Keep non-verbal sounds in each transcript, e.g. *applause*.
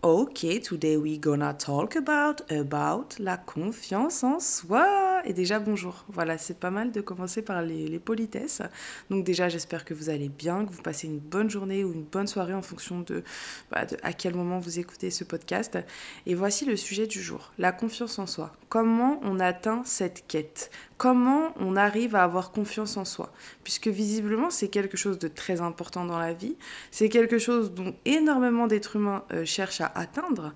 Ok, today we gonna talk about about la confiance en soi. Et déjà bonjour. Voilà, c'est pas mal de commencer par les, politesses. Donc déjà, j'espère que vous allez bien, que vous passez une bonne journée ou une bonne soirée en fonction de, bah, de à quel moment vous écoutez ce podcast. Et voici le sujet du jour la confiance en soi. Comment on atteint cette quête? Comment on arrive à avoir confiance en soi? Puisque visiblement, c'est quelque chose de très important dans la vie. C'est quelque chose dont énormément d'êtres humains euh, cherchent à atteindre.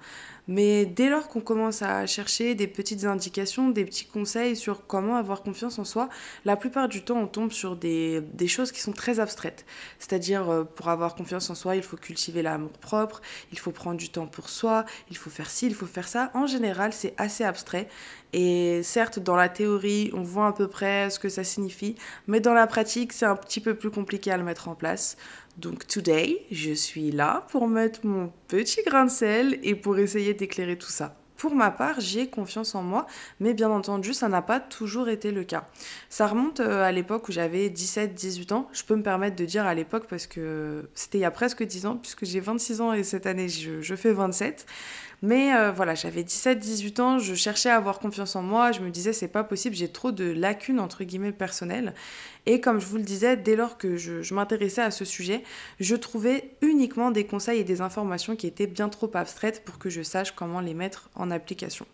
Mais dès lors qu'on commence à chercher des petites indications, des petits conseils sur comment avoir confiance en soi, la plupart du temps, on tombe sur des, choses qui sont très abstraites. C'est-à-dire, euh, pour avoir confiance en soi, il faut cultiver l'amour propre, il faut prendre du temps pour soi, il faut faire ci, il faut faire ça. En général, c'est assez abstrait. Et certes, dans la théorie, on voit à peu près ce que ça signifie, mais dans la pratique, c'est un petit peu plus compliqué à le mettre en place. Donc today, je suis là pour mettre mon petit grain de sel et pour essayer d'éclairer tout ça. Pour ma part, j'ai confiance en moi, mais bien entendu, ça n'a pas toujours été le cas. Ça remonte euh, à l'époque où j'avais 17-18 ans. Je peux me permettre de dire à l'époque parce que c'était il y a presque 10 ans, puisque j'ai 26 ans et cette année je, fais 27. Mais euh, voilà, j'avais 17-18 ans, je cherchais à avoir confiance en moi, je me disais c'est pas possible, j'ai trop de lacunes entre guillemets personnelles. Et comme je vous le disais, dès lors que je, m'intéressais à ce sujet, je trouvais uniquement des conseils et des informations qui étaient bien trop abstraites pour que je sache comment les mettre en application.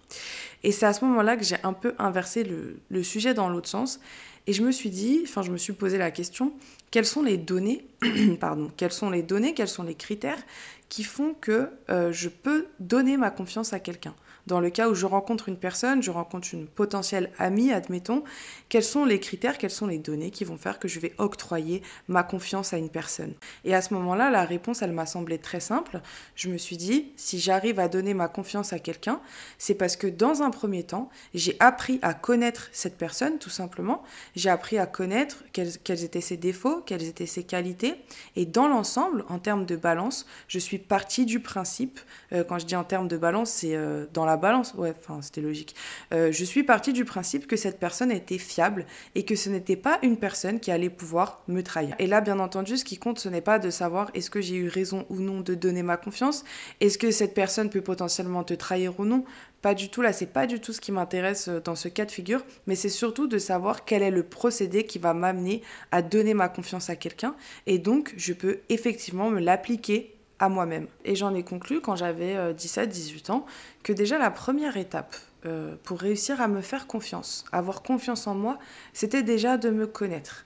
Et c'est à ce moment-là que j'ai un peu inversé le, sujet dans l'autre sens. Et je me suis dit, enfin je me suis posé la question, quelles sont les données, *clears throat* pardon, quelles sont les données, quels sont les critères qui font que euh, je peux donner ma confiance à quelqu'un. Dans le cas où je rencontre une personne, je rencontre une potentielle amie, admettons, quels sont les critères, quelles sont les données qui vont faire que je vais octroyer ma confiance à une personne? Et à ce moment-là, la réponse, elle m'a semblé très simple. Je me suis dit, si j'arrive à donner ma confiance à quelqu'un, c'est parce que dans un premier temps, j'ai appris à connaître cette personne, tout simplement. J'ai appris à connaître quels, quels étaient ses défauts, quelles étaient ses qualités. Et dans l'ensemble, en termes de balance, je suis partie du principe, euh, quand je dis en termes de balance, c'est euh, dans la balance, ouais, enfin c'était logique. Euh, je suis partie du principe que cette personne était fiable et que ce n'était pas une personne qui allait pouvoir me trahir. Et là, bien entendu, ce qui compte, ce n'est pas de savoir est-ce que j'ai eu raison ou non de donner ma confiance, est-ce que cette personne peut potentiellement te trahir ou non? Pas du tout, là, c'est pas du tout ce qui m'intéresse dans ce cas de figure, mais c'est surtout de savoir quel est le procédé qui va m'amener à donner ma confiance à quelqu'un. Et donc, je peux effectivement me l'appliquer moi-même. Et j'en ai conclu quand j'avais 17-18 euh, ans que déjà la première étape euh, pour réussir à me faire confiance, avoir confiance en moi, c'était déjà de me connaître.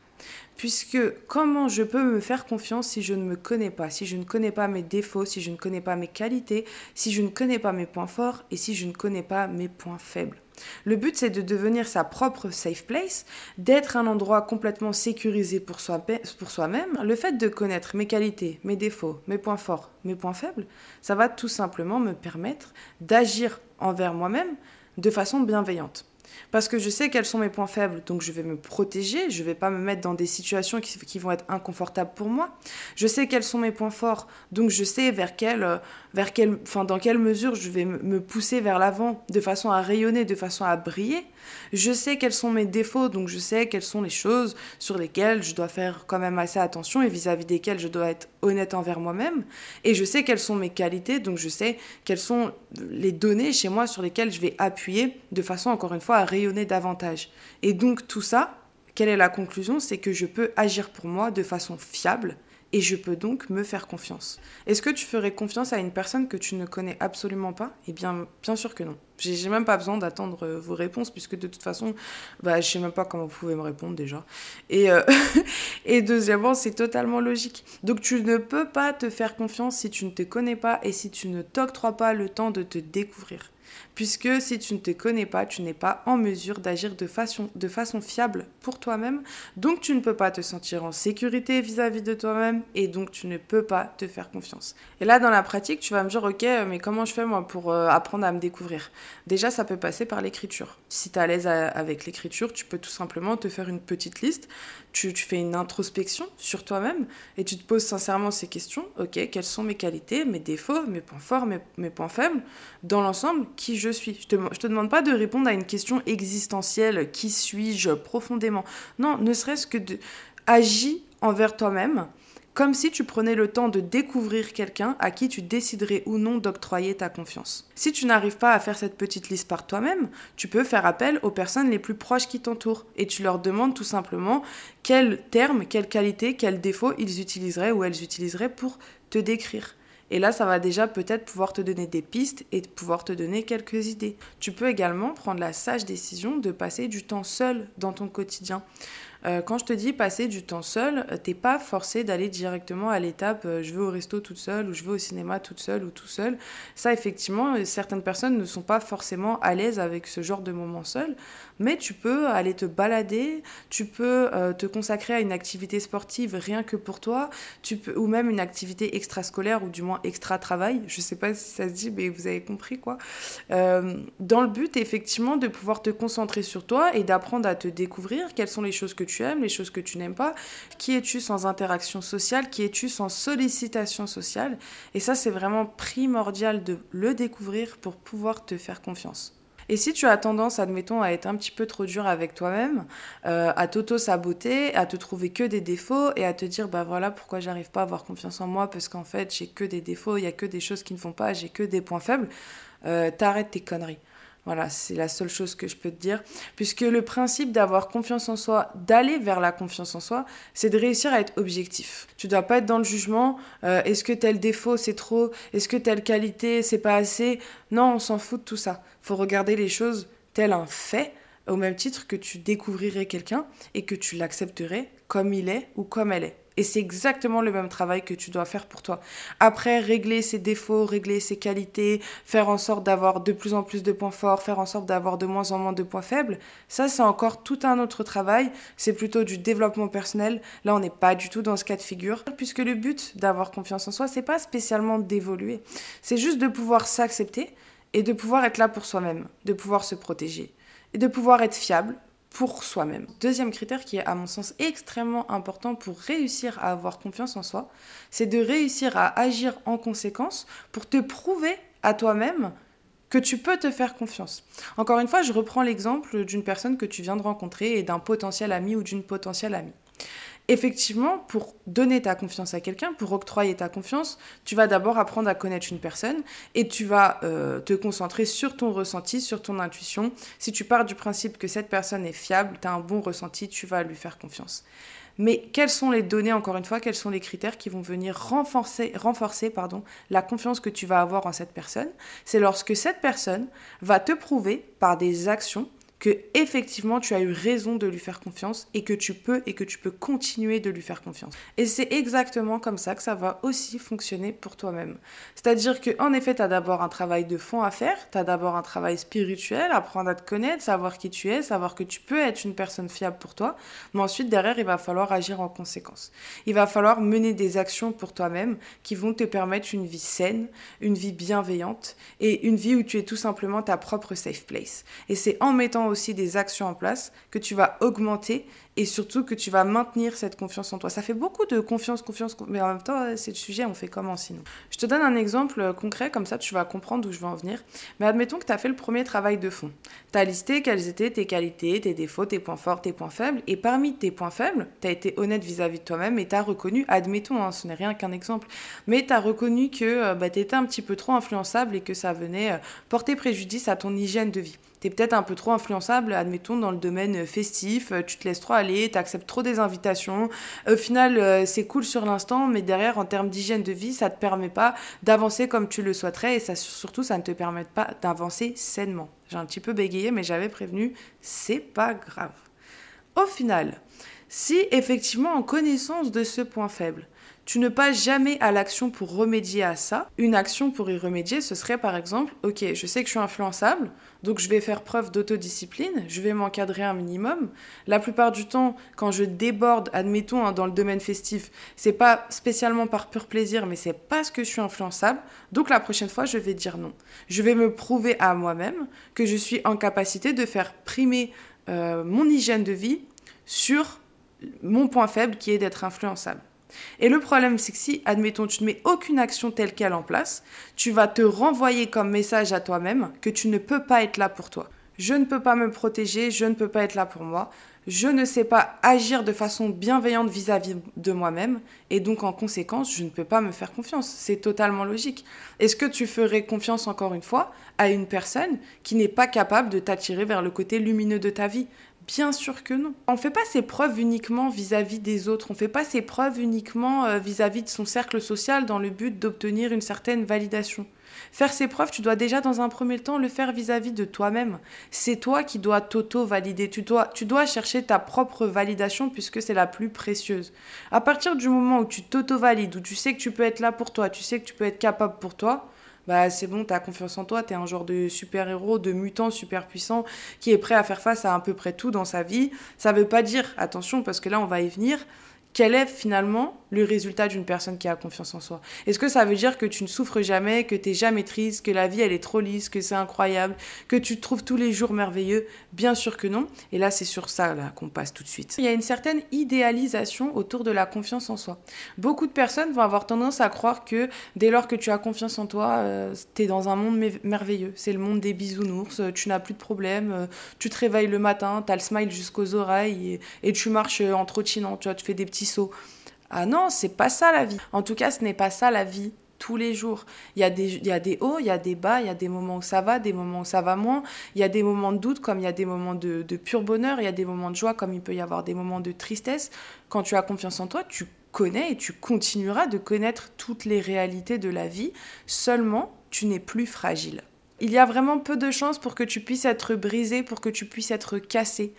Puisque comment je peux me faire confiance si je ne me connais pas, si je ne connais pas mes défauts, si je ne connais pas mes qualités, si je ne connais pas mes points forts et si je ne connais pas mes points faibles? Le but, c'est de devenir sa propre safe place, d'être un endroit complètement sécurisé pour, soi, pour soi-même. Le fait de connaître mes qualités, mes défauts, mes points forts, mes points faibles, ça va tout simplement me permettre d'agir envers moi-même de façon bienveillante parce que je sais quels sont mes points faibles, donc je vais me protéger, je ne vais pas me mettre dans des situations qui, vont être inconfortables pour moi. Je sais quels sont mes points forts, donc je sais vers quel, euh, vers quel, enfin, dans quelle mesure je vais me pousser vers l'avant de façon à rayonner, de façon à briller. Je sais quels sont mes défauts, donc je sais quelles sont les choses sur lesquelles je dois faire quand même assez attention et vis-à-vis desquelles je dois être honnête envers moi-même. Et je sais quelles sont mes qualités, donc je sais quelles sont les données chez moi sur lesquelles je vais appuyer de façon, encore une fois, à rayonner davantage. Et donc tout ça, quelle est la conclusion? C'est que je peux agir pour moi de façon fiable et je peux donc me faire confiance. Est-ce que tu ferais confiance à une personne que tu ne connais absolument pas? Eh bien, bien sûr que non. J'ai même pas besoin d'attendre euh, vos réponses puisque de toute façon, bah, je sais même pas comment vous pouvez me répondre déjà. Et, euh, *laughs* et deuxièmement, c'est totalement logique. Donc tu ne peux pas te faire confiance si tu ne te connais pas et si tu ne t'octroies pas le temps de te découvrir puisque si tu ne te connais pas, tu n'es pas en mesure d'agir de façon, de façon fiable pour toi-même, donc tu ne peux pas te sentir en sécurité vis-à-vis de toi-même, et donc tu ne peux pas te faire confiance. Et là, dans la pratique, tu vas me dire, ok, mais comment je fais moi pour euh, apprendre à me découvrir? Déjà, ça peut passer par l'écriture. Si tu es à l'aise avec l'écriture, tu peux tout simplement te faire une petite liste, tu, fais une introspection sur toi-même, et tu te poses sincèrement ces questions, ok, quelles sont mes qualités, mes défauts, mes points forts, mes, points faibles, dans l'ensemble, qui je suis? Je te, te demande pas de répondre à une question existentielle, qui suis-je profondément? Non, ne serait-ce que de agis envers toi-même comme si tu prenais le temps de découvrir quelqu'un à qui tu déciderais ou non d'octroyer ta confiance. Si tu n'arrives pas à faire cette petite liste par toi-même, tu peux faire appel aux personnes les plus proches qui t'entourent et tu leur demandes tout simplement quels termes, quelles qualités, quels défauts ils utiliseraient ou elles utiliseraient pour te décrire. Et là, ça va déjà peut-être pouvoir te donner des pistes et pouvoir te donner quelques idées. Tu peux également prendre la sage décision de passer du temps seul dans ton quotidien. Euh, quand je te dis passer du temps seul, euh, t'es pas forcé d'aller directement à l'étape euh, je vais au resto toute seule ou je vais au cinéma toute seule ou tout seul. Ça, effectivement, certaines personnes ne sont pas forcément à l'aise avec ce genre de moment seul, mais tu peux aller te balader, tu peux te consacrer à une activité sportive rien que pour toi, tu peux, ou même une activité extrascolaire ou du moins extra-travail. Je sais pas si ça se dit, mais vous avez compris quoi. dans le but, effectivement, de pouvoir te concentrer sur toi et d'apprendre à te découvrir quelles sont les choses que tu aimes, les choses que tu n'aimes pas. Qui es-tu sans interaction sociale Qui es-tu sans sollicitation sociale Et ça, c'est vraiment primordial de le découvrir pour pouvoir te faire confiance. Et si tu as tendance, admettons, à être un petit peu trop dur avec toi-même, euh, à t'auto-saboter, à te trouver que des défauts et à te dire, bah voilà, pourquoi j'arrive pas à avoir confiance en moi parce qu'en fait, j'ai que des défauts, il y a que des choses qui ne vont pas, j'ai que des points faibles, euh, t'arrêtes tes conneries. Voilà, c'est la seule chose que je peux te dire. Puisque le principe d'avoir confiance en soi, d'aller vers la confiance en soi, c'est de réussir à être objectif. Tu dois pas être dans le jugement. Euh, est-ce que tel défaut c'est trop Est-ce que telle qualité c'est pas assez? Non, on s'en fout de tout ça. Faut regarder les choses tel un fait, au même titre que tu découvrirais quelqu'un et que tu l'accepterais comme il est ou comme elle est. Et c'est exactement le même travail que tu dois faire pour toi. Après, régler ses défauts, régler ses qualités, faire en sorte d'avoir de plus en plus de points forts, faire en sorte d'avoir de moins en moins de points faibles, ça c'est encore tout un autre travail. C'est plutôt du développement personnel. Là, on n'est pas du tout dans ce cas de figure, puisque le but d'avoir confiance en soi, c'est pas spécialement d'évoluer. C'est juste de pouvoir s'accepter et de pouvoir être là pour soi-même, de pouvoir se protéger et de pouvoir être fiable pour soi-même. Deuxième critère qui est à mon sens extrêmement important pour réussir à avoir confiance en soi, c'est de réussir à agir en conséquence pour te prouver à toi-même que tu peux te faire confiance. Encore une fois, je reprends l'exemple d'une personne que tu viens de rencontrer et d'un potentiel ami ou d'une potentielle amie effectivement, pour donner ta confiance à quelqu'un, pour octroyer ta confiance, tu vas d'abord apprendre à connaître une personne et tu vas euh, te concentrer sur ton ressenti, sur ton intuition. Si tu pars du principe que cette personne est fiable, tu as un bon ressenti, tu vas lui faire confiance. Mais quelles sont les données, encore une fois, quels sont les critères qui vont venir renforcer, la confiance que tu vas avoir en cette personne? C'est lorsque cette personne va te prouver par des actions que effectivement tu as eu raison de lui faire confiance et que tu peux et que tu peux continuer de lui faire confiance. Et c'est exactement comme ça que ça va aussi fonctionner pour toi-même. C'est-à-dire que en effet, tu as d'abord un travail de fond à faire, tu as d'abord un travail spirituel, apprendre à te connaître, savoir qui tu es, savoir que tu peux être une personne fiable pour toi, mais ensuite derrière, il va falloir agir en conséquence. Il va falloir mener des actions pour toi-même qui vont te permettre une vie saine, une vie bienveillante et une vie où tu es tout simplement ta propre safe place. Et c'est en mettant aussi des actions en place que tu vas augmenter et surtout que tu vas maintenir cette confiance en toi. Ça fait beaucoup de confiance, confiance, mais en même temps, c'est le sujet, on fait comment sinon? Je te donne un exemple euh, concret, comme ça tu vas comprendre d'où je veux en venir. Mais admettons que tu as fait le premier travail de fond. Tu as listé quelles étaient tes qualités, tes défauts, tes points forts, tes points faibles, et parmi tes points faibles, tu as été honnête vis-à-vis de toi-même et tu as reconnu, admettons, hein, ce n'est rien qu'un exemple, mais tu as reconnu que euh, bah, tu étais un petit peu trop influençable et que ça venait euh, porter préjudice à ton hygiène de vie tu es peut-être un peu trop influençable, admettons, dans le domaine festif, tu te laisses trop aller, tu acceptes trop des invitations. Au final, euh, c'est cool sur l'instant, mais derrière, en termes d'hygiène de vie, ça ne te permet pas d'avancer comme tu le souhaiterais et ça, surtout, ça ne te permet pas d'avancer sainement. J'ai un petit peu bégayé, mais j'avais prévenu, c'est pas grave. Au final, si effectivement, en connaissance de ce point faible, tu ne passes jamais à l'action pour remédier à ça. Une action pour y remédier, ce serait par exemple, ok, je sais que je suis influençable, donc je vais faire preuve d'autodiscipline, je vais m'encadrer un minimum. La plupart du temps, quand je déborde, admettons hein, dans le domaine festif, c'est pas spécialement par pur plaisir, mais c'est parce que je suis influençable. Donc la prochaine fois, je vais dire non. Je vais me prouver à moi-même que je suis en capacité de faire primer euh, mon hygiène de vie sur mon point faible qui est d'être influençable. Et le problème, c'est que si, admettons, tu ne mets aucune action telle qu'elle en place, tu vas te renvoyer comme message à toi-même que tu ne peux pas être là pour toi. Je ne peux pas me protéger, je ne peux pas être là pour moi. je ne sais pas agir de façon bienveillante vis-à-vis de moi-même et donc en conséquence, je ne peux pas me faire confiance. C'est totalement logique. Est-ce que tu ferais confiance encore une fois à une personne qui n'est pas capable de t'attirer vers le côté lumineux de ta vie? Bien sûr que non. On ne fait pas ses preuves uniquement vis-à-vis des autres, on ne fait pas ses preuves uniquement euh, vis-à-vis de son cercle social dans le but d'obtenir une certaine validation. Faire ses preuves, tu dois déjà dans un premier temps le faire vis-à-vis de toi-même. C'est toi qui dois t'auto-valider. Tu dois, tu dois chercher ta propre validation puisque c'est la plus précieuse. À partir du moment où tu t'auto-valides, où tu sais que tu peux être là pour toi, tu sais que tu peux être capable pour toi, bah c'est bon, tu as confiance en toi, tu es un genre de super-héros, de mutant super puissant qui est prêt à faire face à à peu près tout dans sa vie. Ça veut pas dire, attention, parce que là on va y venir, quel est finalement le résultat d'une personne qui a confiance en soi Est-ce que ça veut dire que tu ne souffres jamais, que tu n'es jamais triste, que la vie elle est trop lisse, que c'est incroyable, que tu te trouves tous les jours merveilleux? Bien sûr que non. Et là, c'est sur ça qu'on passe tout de suite. Il y a une certaine idéalisation autour de la confiance en soi. Beaucoup de personnes vont avoir tendance à croire que dès lors que tu as confiance en toi, euh, tu es dans un monde merveilleux. C'est le monde des bisounours, euh, tu n'as plus de problèmes, euh, tu te réveilles le matin, tu as le smile jusqu'aux oreilles et, tu marches en trottinant, tu tu fais des petits sauts. Ah non, c'est pas ça la vie. En tout cas, ce n'est pas ça la vie tous les jours. Il y, a des, il y a des hauts, il y a des bas, il y a des moments où ça va, des moments où ça va moins. Il y a des moments de doute comme il y a des moments de, de pur bonheur, il y a des moments de joie comme il peut y avoir des moments de tristesse. Quand tu as confiance en toi, tu connais et tu continueras de connaître toutes les réalités de la vie. Seulement, tu n'es plus fragile. Il y a vraiment peu de chances pour que tu puisses être brisé, pour que tu puisses être cassé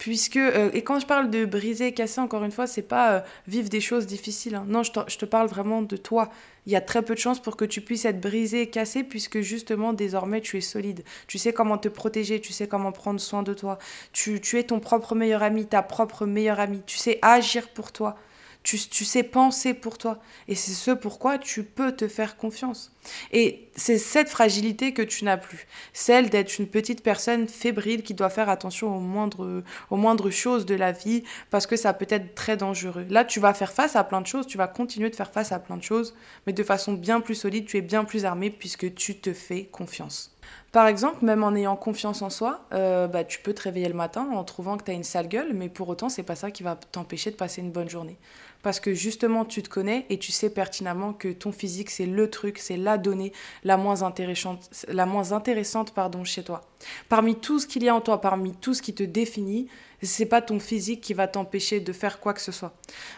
puisque euh, et quand je parle de briser casser encore une fois c'est pas euh, vivre des choses difficiles hein. non je te, parle vraiment de toi il y a très peu de chances pour que tu puisses être brisé cassé puisque justement désormais tu es solide tu sais comment te protéger tu sais comment prendre soin de toi tu, tu es ton propre meilleur ami ta propre meilleure amie tu sais agir pour toi tu, sais penser pour toi. Et c'est ce pourquoi tu peux te faire confiance. Et c'est cette fragilité que tu n'as plus. Celle d'être une petite personne fébrile qui doit faire attention aux moindres, choses de la vie parce que ça peut être très dangereux. Là, tu vas faire face à plein de choses, tu vas continuer de faire face à plein de choses, mais de façon bien plus solide, tu es bien plus armé puisque tu te fais confiance. Par exemple, même en ayant confiance en soi, euh, bah, tu peux te réveiller le matin en trouvant que tu as une sale gueule, mais pour autant, c'est pas ça qui va t'empêcher de passer une bonne journée parce que justement tu te connais et tu sais pertinemment que ton physique c'est le truc, c'est la donnée la moins intéressante, la moins intéressante pardon, chez toi. Parmi tout ce qu'il y a en toi, parmi tout ce qui te définit, c'est pas ton physique qui va t'empêcher de faire quoi que ce soit.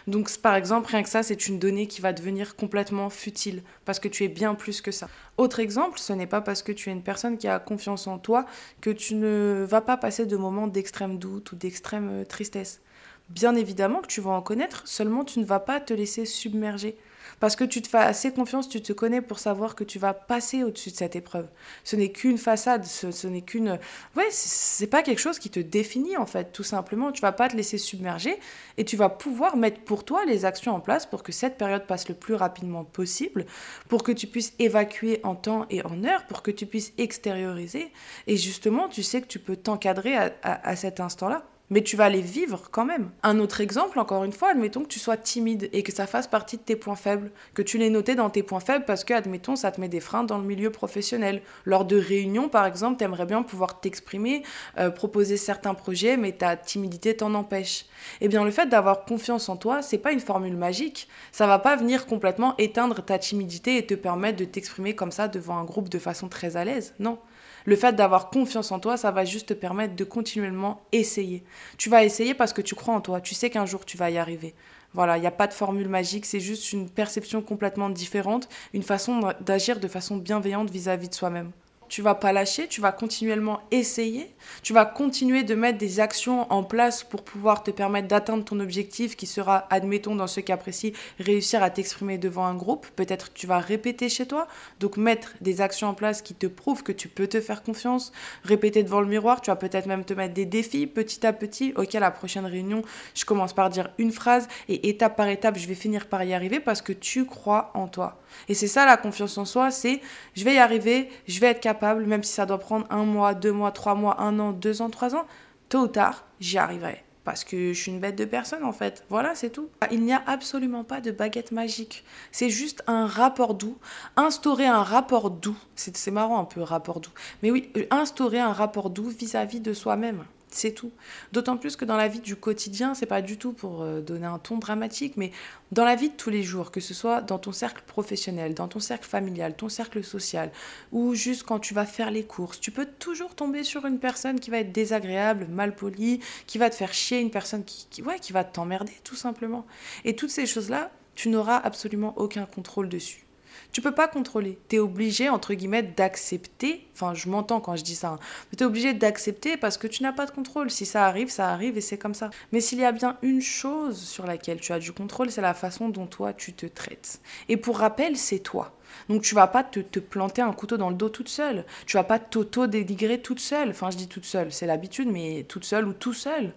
Donc par exemple, rien que ça, c'est une donnée qui va devenir complètement futile parce que tu es bien plus que ça. Autre exemple, ce n'est pas parce que tu es une personne qui a confiance en toi que tu ne vas pas passer de moments d'extrême doute ou d'extrême euh, tristesse. Bien évidemment que tu vas en connaître, seulement tu ne vas pas te laisser submerger. Parce que tu te fais assez confiance, tu te connais pour savoir que tu vas passer au-dessus de cette épreuve. Ce n'est qu'une façade, ce, n'est qu'une. Ouais, c'est pas quelque chose qui te définit en fait, tout simplement. Tu vas pas te laisser submerger et tu vas pouvoir mettre pour toi les actions en place pour que cette période passe le plus rapidement possible, pour que tu puisses évacuer en temps et en heure, pour que tu puisses extérioriser. Et justement, tu sais que tu peux t'encadrer à cet instant-là mais tu vas les vivre quand même. Un autre exemple, encore une fois, admettons que tu sois timide et que ça fasse partie de tes points faibles, que tu l'aies noté dans tes points faibles parce que, admettons, ça te met des freins dans le milieu professionnel. Lors de réunions, par exemple, tu aimerais bien pouvoir t'exprimer, euh, proposer certains projets, mais ta timidité t'en empêche. Eh bien, le fait d'avoir confiance en toi, c'est pas une formule magique. Ça va pas venir complètement éteindre ta timidité et te permettre de t'exprimer comme ça devant un groupe de façon très à l'aise. Non. Le fait d'avoir confiance en toi, ça va juste te permettre de continuellement essayer. Tu vas essayer parce que tu crois en toi, tu sais qu'un jour tu vas y arriver. Voilà, il n'y a pas de formule magique, c'est juste une perception complètement différente, une façon d'agir de façon bienveillante vis-à-vis de soi-même tu vas pas lâcher, tu vas continuellement essayer, tu vas continuer de mettre des actions en place pour pouvoir te permettre d'atteindre ton objectif qui sera, admettons dans ce cas précis, réussir à t'exprimer devant un groupe. Peut-être tu vas répéter chez toi, donc mettre des actions en place qui te prouvent que tu peux te faire confiance, répéter devant le miroir, tu vas peut-être même te mettre des défis petit à petit. Ok, la prochaine réunion, je commence par dire une phrase et étape par étape, je vais finir par y arriver parce que tu crois en toi. Et c'est ça la confiance en soi, c'est je vais y arriver, je vais être capable, même si ça doit prendre un mois, deux mois, trois mois, un an, deux ans, trois ans, tôt ou tard, j'y arriverai. Parce que je suis une bête de personne en fait. Voilà, c'est tout. Il n'y a absolument pas de baguette magique. C'est juste un rapport doux. Instaurer un rapport doux. C'est marrant un peu, rapport doux. Mais oui, instaurer un rapport doux vis-à-vis de soi-même. C'est tout. D'autant plus que dans la vie du quotidien, c'est pas du tout pour euh, donner un ton dramatique, mais dans la vie de tous les jours, que ce soit dans ton cercle professionnel, dans ton cercle familial, ton cercle social, ou juste quand tu vas faire les courses, tu peux toujours tomber sur une personne qui va être désagréable, mal polie, qui va te faire chier, une personne qui, ouais, qui va t'emmerder tout simplement. Et toutes ces choses-là, tu n'auras absolument aucun contrôle dessus. Tu peux pas contrôler. Tu es obligé, entre guillemets, d'accepter. Enfin, je m'entends quand je dis ça. Hein, tu es obligé d'accepter parce que tu n'as pas de contrôle. Si ça arrive, ça arrive et c'est comme ça. Mais s'il y a bien une chose sur laquelle tu as du contrôle, c'est la façon dont toi tu te traites. Et pour rappel, c'est toi. Donc tu vas pas te, te, planter un couteau dans le dos toute seule. Tu vas pas t'auto-dénigrer toute seule. Enfin, je dis toute seule, c'est l'habitude, mais toute seule ou tout seul.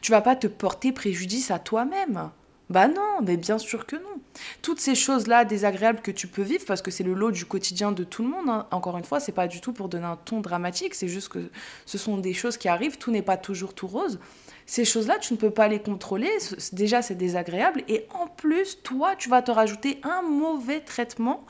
Tu vas pas te porter préjudice à toi-même. Bah non, mais bien sûr que non. Toutes ces choses-là désagréables que tu peux vivre, parce que c'est le lot du quotidien de tout le monde, hein. encore une fois, c'est pas du tout pour donner un ton dramatique, c'est juste que ce sont des choses qui arrivent, tout n'est pas toujours tout rose. Ces choses-là, tu ne peux pas les contrôler, déjà c'est désagréable, et en plus, toi, tu vas te rajouter un mauvais traitement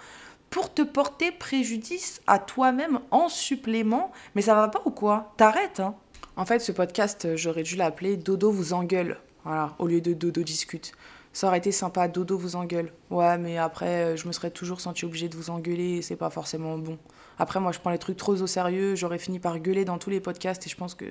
pour te porter préjudice à toi-même en supplément, mais ça va pas ou quoi? T'arrêtes, hein En fait, ce podcast, j'aurais dû l'appeler Dodo vous engueule. Voilà, au lieu de Dodo discute. Ça aurait été sympa, Dodo vous engueule. Ouais, mais après, je me serais toujours senti obligée de vous engueuler et c'est pas forcément bon. Après, moi, je prends les trucs trop au sérieux. J'aurais fini par gueuler dans tous les podcasts et je pense que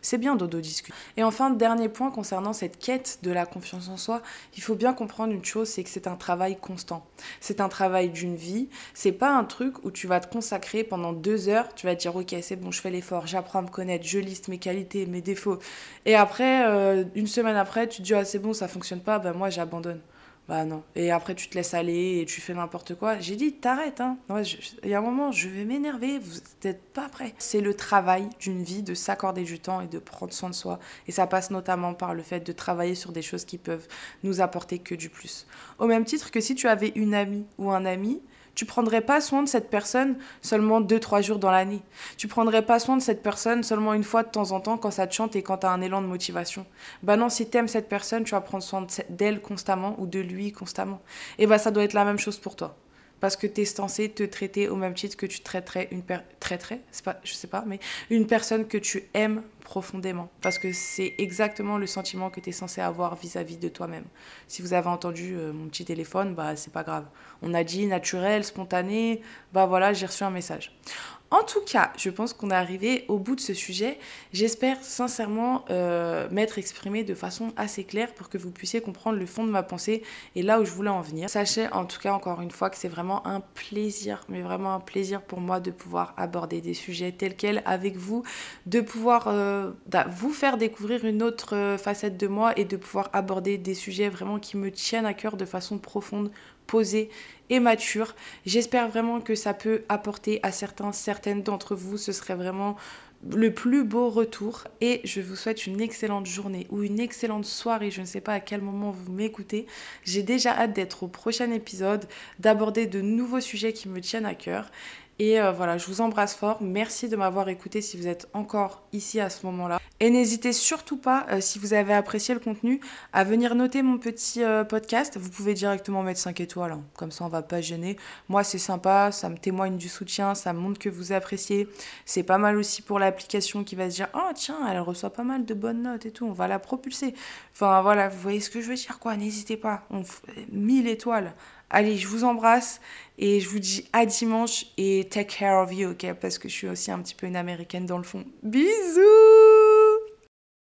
c'est bien Dodo discute. Et enfin, dernier point concernant cette quête de la confiance en soi, il faut bien comprendre une chose, c'est que c'est un travail constant. C'est un travail d'une vie. C'est pas un truc où tu vas te consacrer pendant deux heures. Tu vas te dire, ok, c'est bon, je fais l'effort, j'apprends à me connaître, je liste mes qualités, mes défauts. Et après, euh, une semaine après, tu te dis, ah, c'est bon, ça fonctionne pas, ben moi, j'abandonne. Bah non. Et après, tu te laisses aller et tu fais n'importe quoi. J'ai dit, t'arrêtes. Hein. Il y a un moment, je vais m'énerver. Vous n'êtes pas prêt. C'est le travail d'une vie de s'accorder du temps et de prendre soin de soi. Et ça passe notamment par le fait de travailler sur des choses qui peuvent nous apporter que du plus. Au même titre que si tu avais une amie ou un ami tu prendrais pas soin de cette personne seulement deux, trois jours dans l'année. Tu prendrais pas soin de cette personne seulement une fois de temps en temps quand ça te chante et quand tu as un élan de motivation. Bah non, si aimes cette personne, tu vas prendre soin d'elle constamment ou de lui constamment. Et bah ça doit être la même chose pour toi parce que tu es censé te traiter au même titre que tu traiterais une sais pas, mais une personne que tu aimes profondément. Parce que c'est exactement le sentiment que tu es censé avoir vis-à-vis de toi-même. Si vous avez entendu euh, mon petit téléphone, bah c'est pas grave. On a dit naturel, spontané, bah voilà, j'ai reçu un message. En tout cas, je pense qu'on est arrivé au bout de ce sujet. J'espère sincèrement euh, m'être exprimé de façon assez claire pour que vous puissiez comprendre le fond de ma pensée et là où je voulais en venir. Sachez en tout cas encore une fois que c'est vraiment un plaisir, mais vraiment un plaisir pour moi de pouvoir aborder des sujets tels quels avec vous, de pouvoir euh, vous faire découvrir une autre euh, facette de moi et de pouvoir aborder des sujets vraiment qui me tiennent à cœur de façon profonde posée et mature. J'espère vraiment que ça peut apporter à certains, certaines d'entre vous. Ce serait vraiment le plus beau retour et je vous souhaite une excellente journée ou une excellente soirée, je ne sais pas à quel moment vous m'écoutez. J'ai déjà hâte d'être au prochain épisode, d'aborder de nouveaux sujets qui me tiennent à cœur et euh, voilà, je vous embrasse fort. Merci de m'avoir écouté si vous êtes encore ici à ce moment-là. Et n'hésitez surtout pas, euh, si vous avez apprécié le contenu, à venir noter mon petit euh, podcast. Vous pouvez directement mettre 5 étoiles, hein. comme ça on va pas gêner. Moi c'est sympa, ça me témoigne du soutien, ça montre que vous appréciez. C'est pas mal aussi pour l'application qui va se dire, oh tiens, elle reçoit pas mal de bonnes notes et tout, on va la propulser. Enfin voilà, vous voyez ce que je veux dire quoi, n'hésitez pas. On 1000 étoiles. Allez, je vous embrasse et je vous dis à dimanche et take care of you, ok? Parce que je suis aussi un petit peu une américaine dans le fond. Bisous